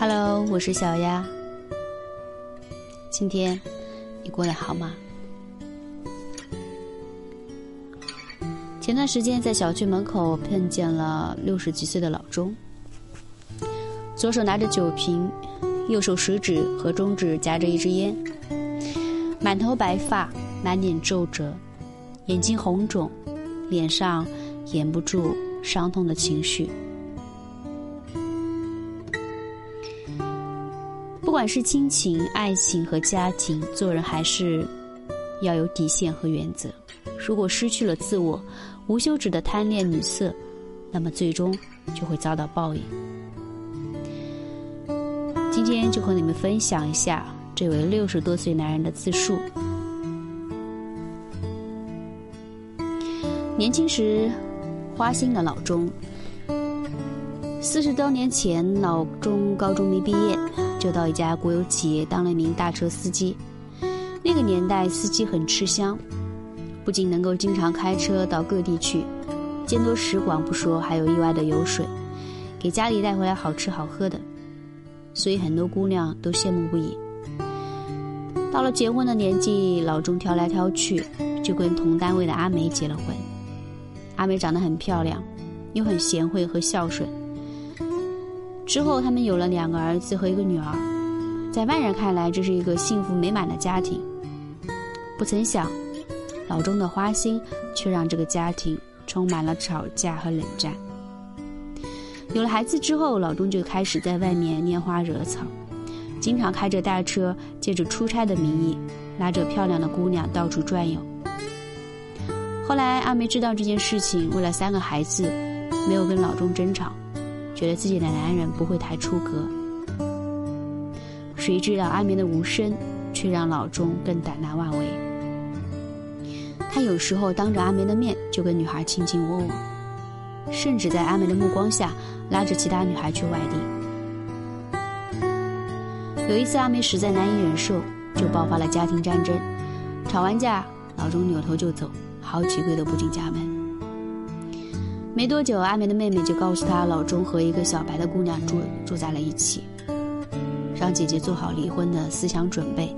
Hello，我是小丫。今天你过得好吗？前段时间在小区门口碰见了六十几岁的老钟，左手拿着酒瓶，右手食指和中指夹着一支烟，满头白发，满脸皱褶，眼睛红肿，脸上掩不住伤痛的情绪。不管是亲情、爱情和家庭，做人还是要有底线和原则。如果失去了自我，无休止的贪恋女色，那么最终就会遭到报应。今天就和你们分享一下这位六十多岁男人的自述。年轻时，花心的老钟。四十多年前，老钟高中没毕业，就到一家国有企业当了一名大车司机。那个年代，司机很吃香，不仅能够经常开车到各地去，见多识广不说，还有意外的油水，给家里带回来好吃好喝的，所以很多姑娘都羡慕不已。到了结婚的年纪，老钟挑来挑去，就跟同单位的阿梅结了婚。阿梅长得很漂亮，又很贤惠和孝顺。之后，他们有了两个儿子和一个女儿，在外人看来，这是一个幸福美满的家庭。不曾想，老钟的花心却让这个家庭充满了吵架和冷战。有了孩子之后，老钟就开始在外面拈花惹草，经常开着大车，借着出差的名义，拉着漂亮的姑娘到处转悠。后来，阿梅知道这件事情，为了三个孩子，没有跟老钟争吵。觉得自己的男人不会太出格，谁知道阿梅的无声，却让老钟更胆大妄为。他有时候当着阿梅的面就跟女孩卿卿我我，甚至在阿梅的目光下拉着其他女孩去外地。有一次阿梅实在难以忍受，就爆发了家庭战争，吵完架，老钟扭头就走，好几个月都不进家门。没多久，阿梅的妹妹就告诉她，老钟和一个小白的姑娘住住在了一起，让姐姐做好离婚的思想准备。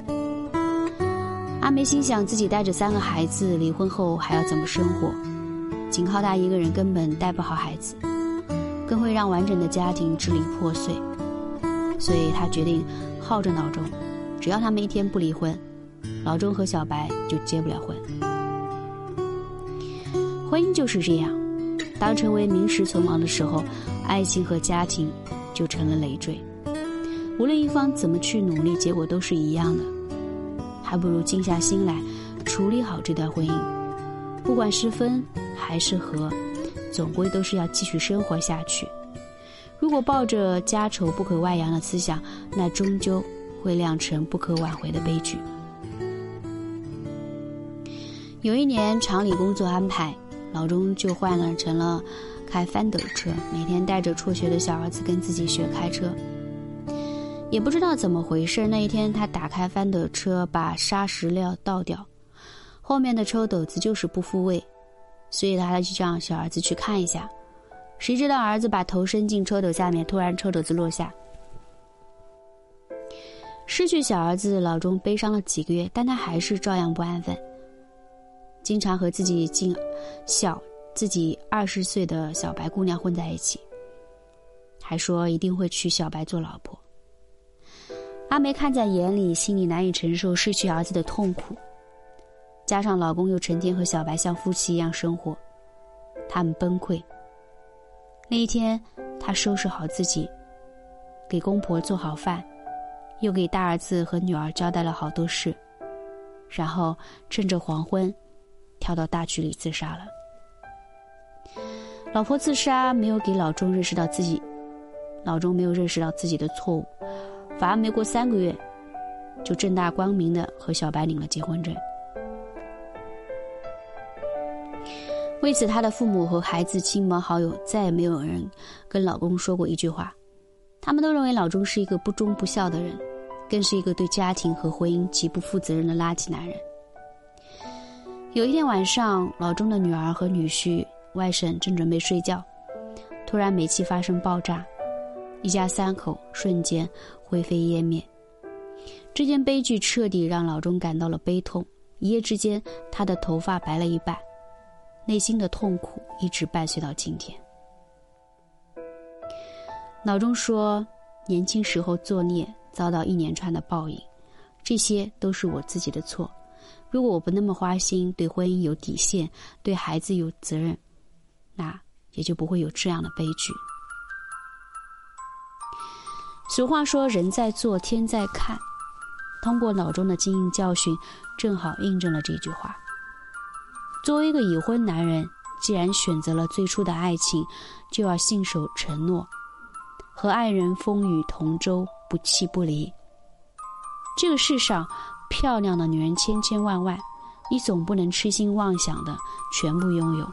阿梅心想，自己带着三个孩子，离婚后还要怎么生活？仅靠她一个人根本带不好孩子，更会让完整的家庭支离破碎。所以她决定耗着老钟，只要他们一天不离婚，老钟和小白就结不了婚。婚姻就是这样。当成为名实存亡的时候，爱情和家庭就成了累赘。无论一方怎么去努力，结果都是一样的。还不如静下心来处理好这段婚姻。不管是分还是合，总归都是要继续生活下去。如果抱着家丑不可外扬的思想，那终究会酿成不可挽回的悲剧。有一年厂里工作安排。老钟就换了成了开翻斗车，每天带着辍学的小儿子跟自己学开车。也不知道怎么回事，那一天他打开翻斗车，把砂石料倒掉，后面的抽斗子就是不复位，所以他就让小儿子去看一下。谁知道儿子把头伸进抽斗下面，突然抽斗子落下。失去小儿子，老钟悲伤了几个月，但他还是照样不安分。经常和自己近小自己二十岁的小白姑娘混在一起，还说一定会娶小白做老婆。阿梅看在眼里，心里难以承受失去儿子的痛苦，加上老公又成天和小白像夫妻一样生活，他们崩溃。那一天，她收拾好自己，给公婆做好饭，又给大儿子和女儿交代了好多事，然后趁着黄昏。跳到大渠里自杀了。老婆自杀没有给老钟认识到自己，老钟没有认识到自己的错误，反而没过三个月，就正大光明的和小白领了结婚证。为此，他的父母和孩子、亲朋好友再也没有人跟老公说过一句话，他们都认为老钟是一个不忠不孝的人，更是一个对家庭和婚姻极不负责任的垃圾男人。有一天晚上，老钟的女儿和女婿、外甥正准备睡觉，突然煤气发生爆炸，一家三口瞬间灰飞烟灭。这件悲剧彻底让老钟感到了悲痛，一夜之间，他的头发白了一半，内心的痛苦一直伴随到今天。老钟说：“年轻时候作孽，遭到一连串的报应，这些都是我自己的错。如果我不那么花心，对婚姻有底线，对孩子有责任，那也就不会有这样的悲剧。”俗话说：“人在做，天在看。”通过脑中的经验教训，正好印证了这句话。作为一个已婚男人，既然选择了最初的爱情，就要信守承诺，和爱人风雨同舟，不弃不离。这个世上，漂亮的女人千千万万，你总不能痴心妄想的全部拥有。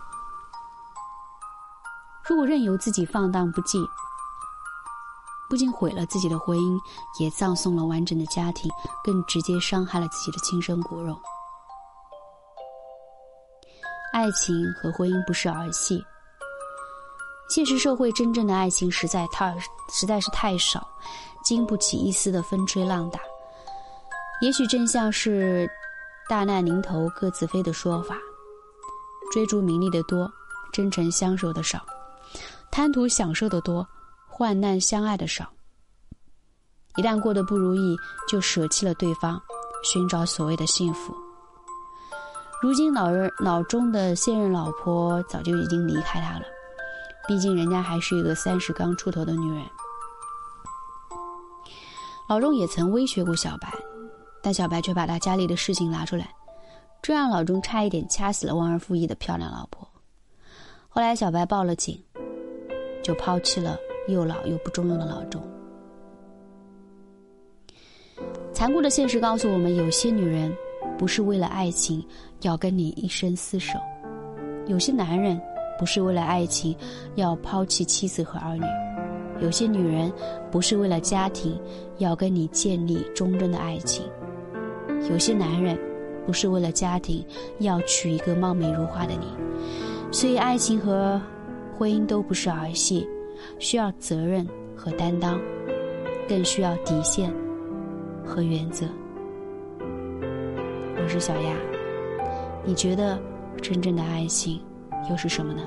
如果任由自己放荡不羁，不仅毁了自己的婚姻，也葬送了完整的家庭，更直接伤害了自己的亲生骨肉。爱情和婚姻不是儿戏，现实社会真正的爱情实在太实在是太少，经不起一丝的风吹浪打。也许正像是“大难临头各自飞”的说法，追逐名利的多，真诚相守的少；贪图享受的多。患难相爱的少，一旦过得不如意，就舍弃了对方，寻找所谓的幸福。如今老人脑中的现任老婆早就已经离开他了，毕竟人家还是一个三十刚出头的女人。老钟也曾威胁过小白，但小白却把他家里的事情拿出来，这让老钟差一点掐死了忘恩负义的漂亮老婆。后来小白报了警，就抛弃了。又老又不中用的老钟。残酷的现实告诉我们：有些女人不是为了爱情要跟你一生厮守；有些男人不是为了爱情要抛弃妻子和儿女；有些女人不是为了家庭要跟你建立忠贞的爱情；有些男人不是为了家庭要娶一个貌美如花的你。所以，爱情和婚姻都不是儿戏。需要责任和担当，更需要底线和原则。我是小丫，你觉得真正的爱情又是什么呢？